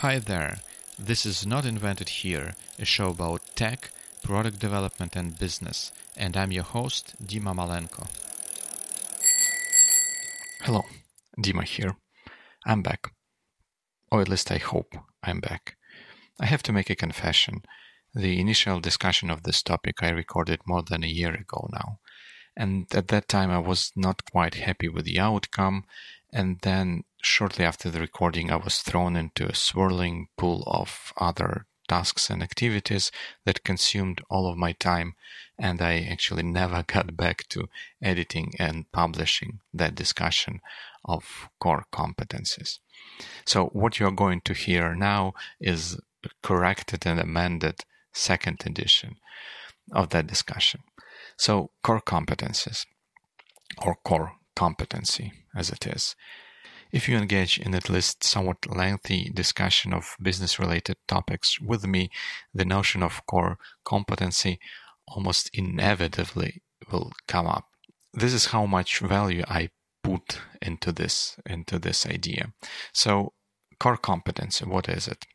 Hi there. This is Not Invented Here, a show about tech, product development, and business, and I'm your host, Dima Malenko. Hello, Dima here. I'm back. Or at least I hope I'm back. I have to make a confession. The initial discussion of this topic I recorded more than a year ago now. And at that time, I was not quite happy with the outcome. And then shortly after the recording, I was thrown into a swirling pool of other tasks and activities that consumed all of my time. And I actually never got back to editing and publishing that discussion of core competencies. So what you're going to hear now is corrected and amended second edition of that discussion. So core competencies or core competency as it is. If you engage in at least somewhat lengthy discussion of business related topics with me, the notion of core competency almost inevitably will come up. This is how much value I put into this into this idea. So core competency, what is it?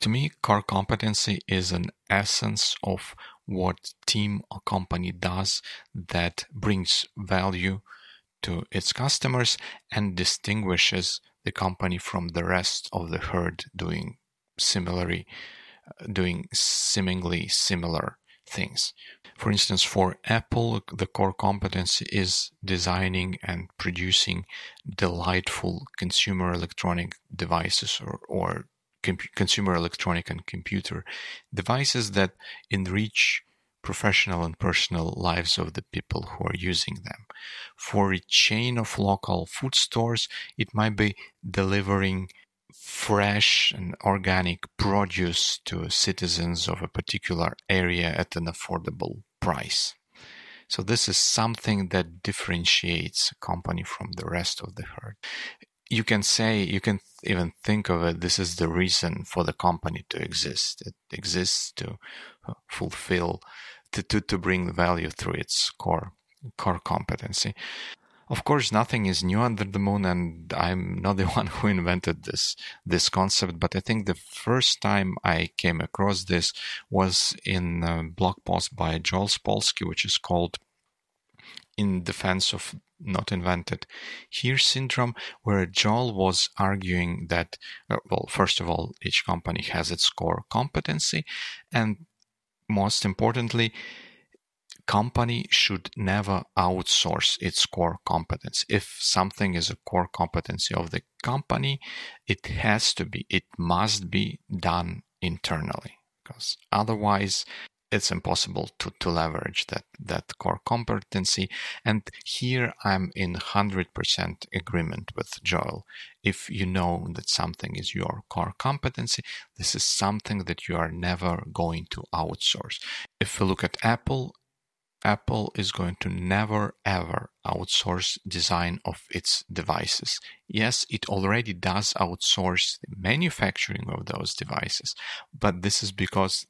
To me, core competency is an essence of what team or company does that brings value to its customers and distinguishes the company from the rest of the herd doing similarly uh, doing seemingly similar things. For instance, for Apple, the core competency is designing and producing delightful consumer electronic devices or, or consumer electronic and computer devices that enrich professional and personal lives of the people who are using them. For a chain of local food stores, it might be delivering fresh and organic produce to citizens of a particular area at an affordable price. So this is something that differentiates a company from the rest of the herd you can say, you can even think of it, this is the reason for the company to exist. It exists to uh, fulfill, to, to, to bring value through its core, core competency. Of course, nothing is new under the moon, and I'm not the one who invented this this concept. But I think the first time I came across this was in a blog post by Joel Spolsky, which is called "In Defense of not invented here syndrome, where Joel was arguing that, uh, well, first of all, each company has its core competency, and most importantly, company should never outsource its core competence. If something is a core competency of the company, it has to be, it must be done internally because otherwise it's impossible to, to leverage that, that core competency. And here I'm in 100% agreement with Joel. If you know that something is your core competency, this is something that you are never going to outsource. If we look at Apple, Apple is going to never ever outsource design of its devices. Yes, it already does outsource the manufacturing of those devices, but this is because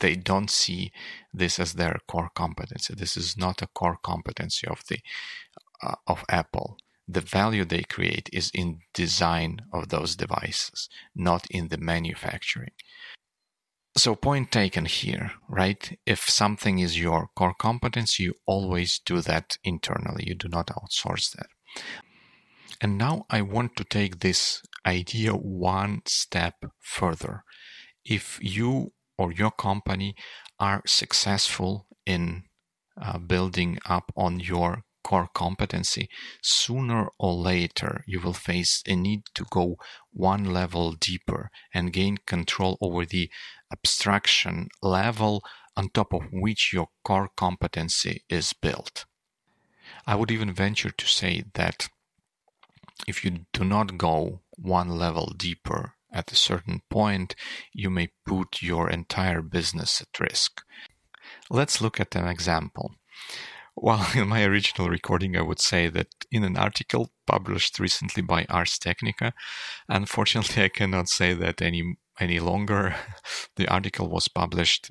they don't see this as their core competency. This is not a core competency of the uh, of Apple. The value they create is in design of those devices, not in the manufacturing. So point taken here, right? If something is your core competence, you always do that internally. You do not outsource that. And now I want to take this idea one step further. If you or your company are successful in uh, building up on your core competency, sooner or later you will face a need to go one level deeper and gain control over the abstraction level on top of which your core competency is built. I would even venture to say that if you do not go one level deeper at a certain point, you may put your entire business at risk. Let's look at an example. While in my original recording, I would say that in an article published recently by Ars Technica, unfortunately, I cannot say that any any longer. The article was published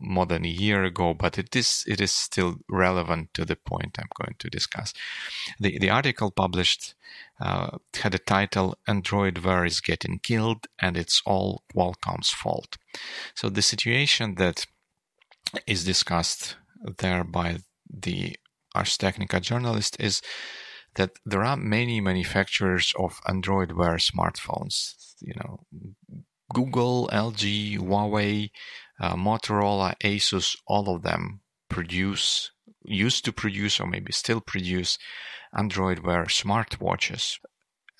more than a year ago, but it is it is still relevant to the point I'm going to discuss. The the article published uh, had a title "Android Wear is getting killed, and it's all Qualcomm's fault." So the situation that is discussed there by the Ars Technica journalist is that there are many manufacturers of Android Wear smartphones. You know, Google, LG, Huawei, uh, Motorola, Asus, all of them produce, used to produce, or maybe still produce Android Wear smartwatches.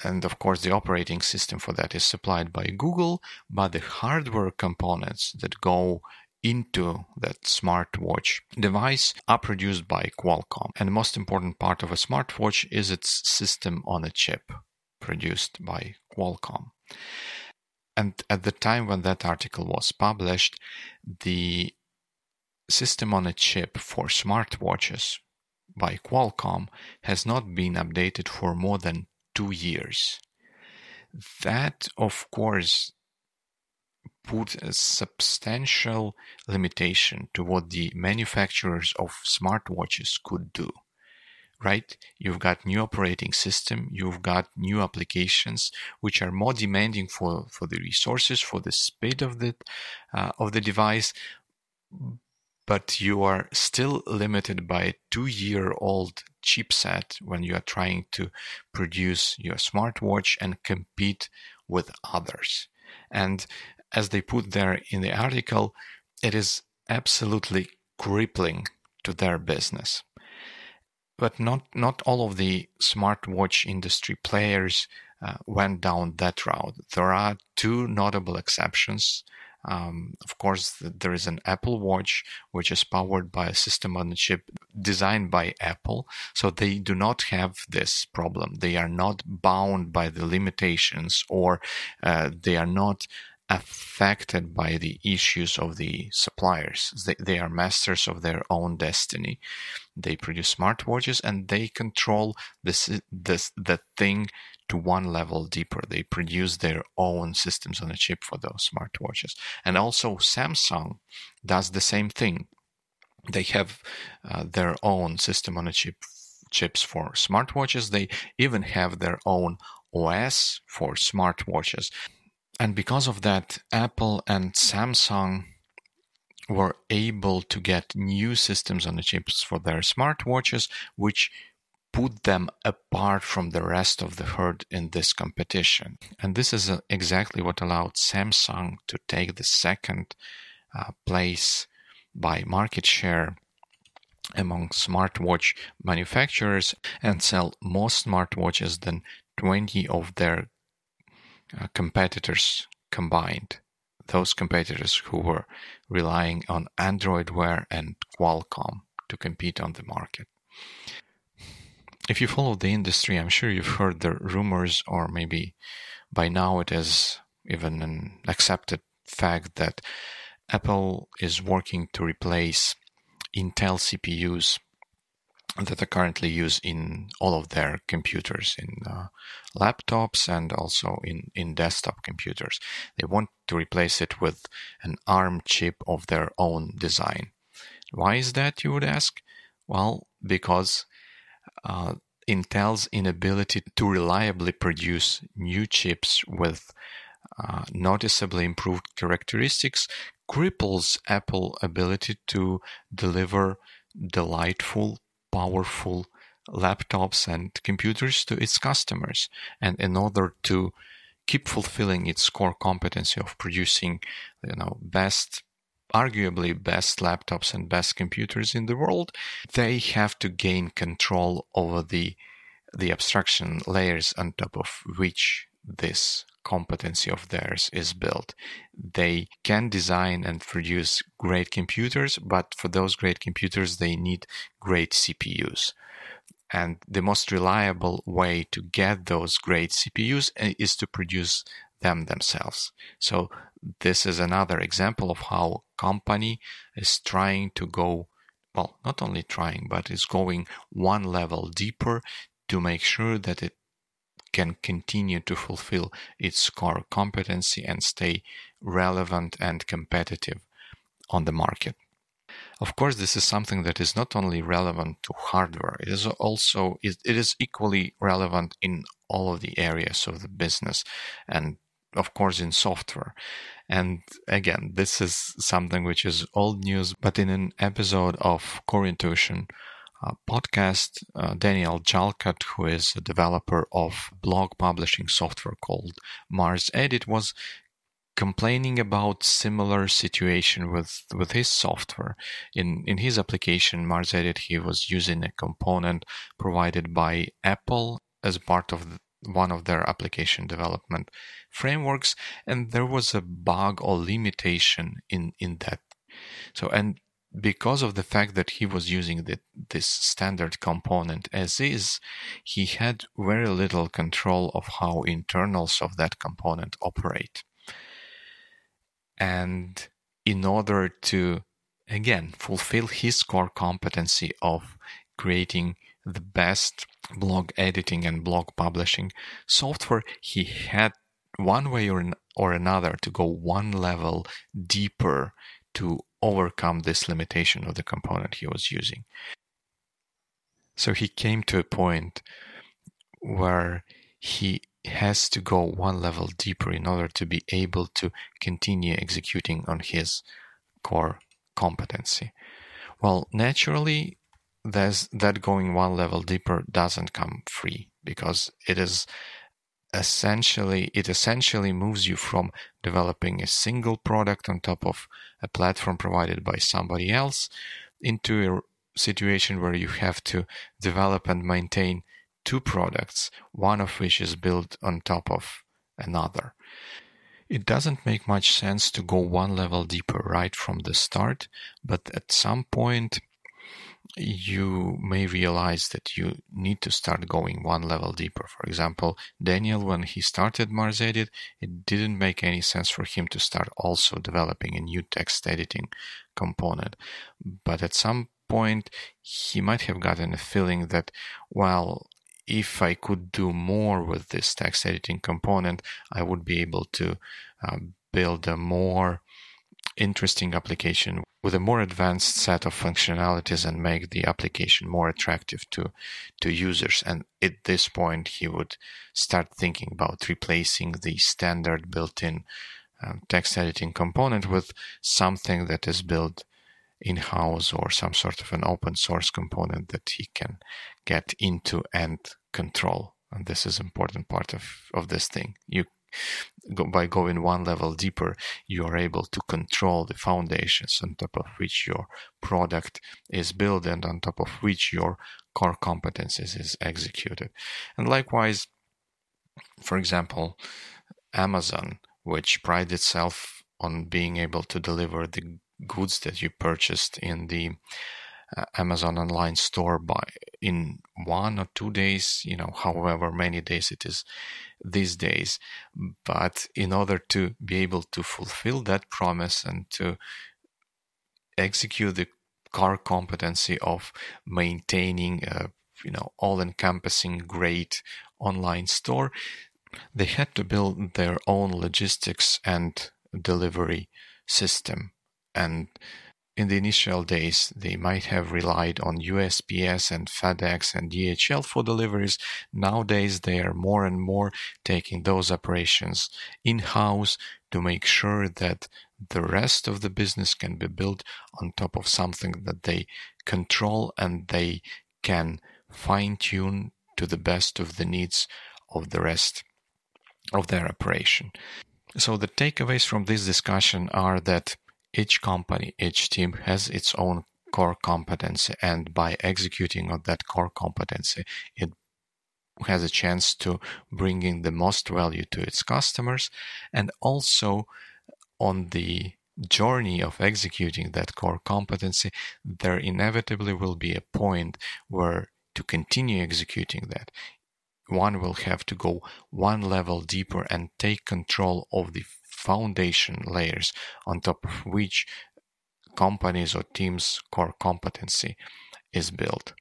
And of course, the operating system for that is supplied by Google, but the hardware components that go into that smartwatch device are produced by Qualcomm. And the most important part of a smartwatch is its system on a chip produced by Qualcomm. And at the time when that article was published, the system on a chip for smartwatches by Qualcomm has not been updated for more than two years. That, of course, put a substantial limitation to what the manufacturers of smartwatches could do right you've got new operating system you've got new applications which are more demanding for for the resources for the speed of the uh, of the device but you are still limited by a two year old chipset when you are trying to produce your smartwatch and compete with others and as they put there in the article, it is absolutely crippling to their business. But not, not all of the smartwatch industry players uh, went down that route. There are two notable exceptions. Um, of course, there is an Apple Watch, which is powered by a system on a chip designed by Apple. So they do not have this problem. They are not bound by the limitations or uh, they are not affected by the issues of the suppliers. They, they are masters of their own destiny. They produce smartwatches and they control this, this, the thing to one level deeper. They produce their own systems on a chip for those smartwatches. And also Samsung does the same thing. They have uh, their own system on a chip chips for smartwatches. They even have their own OS for smartwatches. And because of that, Apple and Samsung were able to get new systems on the chips for their smartwatches, which put them apart from the rest of the herd in this competition. And this is uh, exactly what allowed Samsung to take the second uh, place by market share among smartwatch manufacturers and sell more smartwatches than 20 of their Uh, competitors combined. Those competitors who were relying on Android Wear and Qualcomm to compete on the market. If you follow the industry, I'm sure you've heard the rumors, or maybe by now it is even an accepted fact that Apple is working to replace Intel CPUs that are currently used in all of their computers, in uh, laptops and also in, in desktop computers. They want to replace it with an ARM chip of their own design. Why is that, you would ask? Well, because uh, Intel's inability to reliably produce new chips with uh, noticeably improved characteristics cripples Apple's ability to deliver delightful powerful laptops and computers to its customers. And in order to keep fulfilling its core competency of producing, you know, best arguably best laptops and best computers in the world, they have to gain control over the the abstraction layers on top of which this competency of theirs is built. They can design and produce great computers, but for those great computers, they need great CPUs. And the most reliable way to get those great CPUs uh, is to produce them themselves. So this is another example of how company is trying to go well, not only trying, but is going one level deeper to make sure that it can continue to fulfill its core competency and stay relevant and competitive on the market. Of course, this is something that is not only relevant to hardware, it is also it is equally relevant in all of the areas of the business and of course in software. And again, this is something which is old news, but in an episode of Core Intuition uh, podcast, uh, Daniel Jalkut, who is a developer of blog publishing software called MarsEdit, was complaining about similar situation with with his software. In in his application MarsEdit he was using a component provided by apple as part of one of their application development frameworks and there was a bug or limitation in in that. So and because of the fact that he was using the, this standard component as is, he had very little control of how internals of that component operate. And in order to, again, fulfill his core competency of creating the best blog editing and blog publishing software, he had one way or, or another to go one level deeper to overcome this limitation of the component he was using. So he came to a point where he has to go one level deeper in order to be able to continue executing on his core competency. Well, naturally, there's that going one level deeper doesn't come free because it is essentially it essentially moves you from developing a single product on top of a platform provided by somebody else into a situation where you have to develop and maintain two products, one of which is built on top of another. It doesn't make much sense to go one level deeper right from the start, but at some point you may realize that you need to start going one level deeper. For example, Daniel, when he started MarsEdit, it didn't make any sense for him to start also developing a new text editing component. But at some point, he might have gotten a feeling that, well, if I could do more with this text editing component, I would be able to uh, build a more interesting application with a more advanced set of functionalities and make the application more attractive to to users and at this point he would start thinking about replacing the standard built-in um, text editing component with something that is built in-house or some sort of an open source component that he can get into and control. And this is important part of, of this thing. You by going one level deeper, you are able to control the foundations on top of which your product is built and on top of which your core competencies is executed. And likewise, for example, Amazon, which prides itself on being able to deliver the goods that you purchased in the Uh, Amazon online store by in one or two days, you know, however many days it is these days. But in order to be able to fulfill that promise and to execute the core competency of maintaining a you know all-encompassing great online store, they had to build their own logistics and delivery system and in the initial days, they might have relied on USPS and FedEx and DHL for deliveries. Nowadays, they are more and more taking those operations in house to make sure that the rest of the business can be built on top of something that they control and they can fine tune to the best of the needs of the rest of their operation. So, the takeaways from this discussion are that each company, each team has its own core competency, and by executing on that core competency, it has a chance to bring in the most value to its customers and also on the journey of executing that core competency there inevitably will be a point where to continue executing that one will have to go one level deeper and take control of the foundation layers on top of which companies or teams' core competency is built.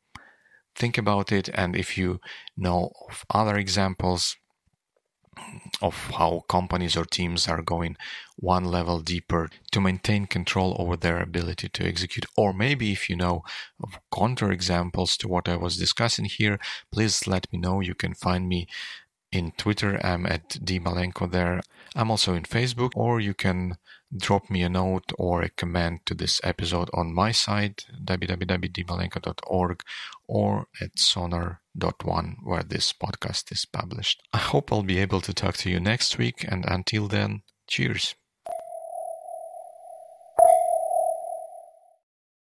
Think about it, and if you know of other examples, of how companies or teams are going one level deeper to maintain control over their ability to execute. Or maybe if you know of counterexamples to what I was discussing here, please let me know. You can find me in Twitter. I'm at dmalenko there. I'm also in Facebook, or you can drop me a note or a comment to this episode on my site, www.dmalenko.org, or at sonar.one, where this podcast is published. I hope I'll be able to talk to you next week, and until then, cheers.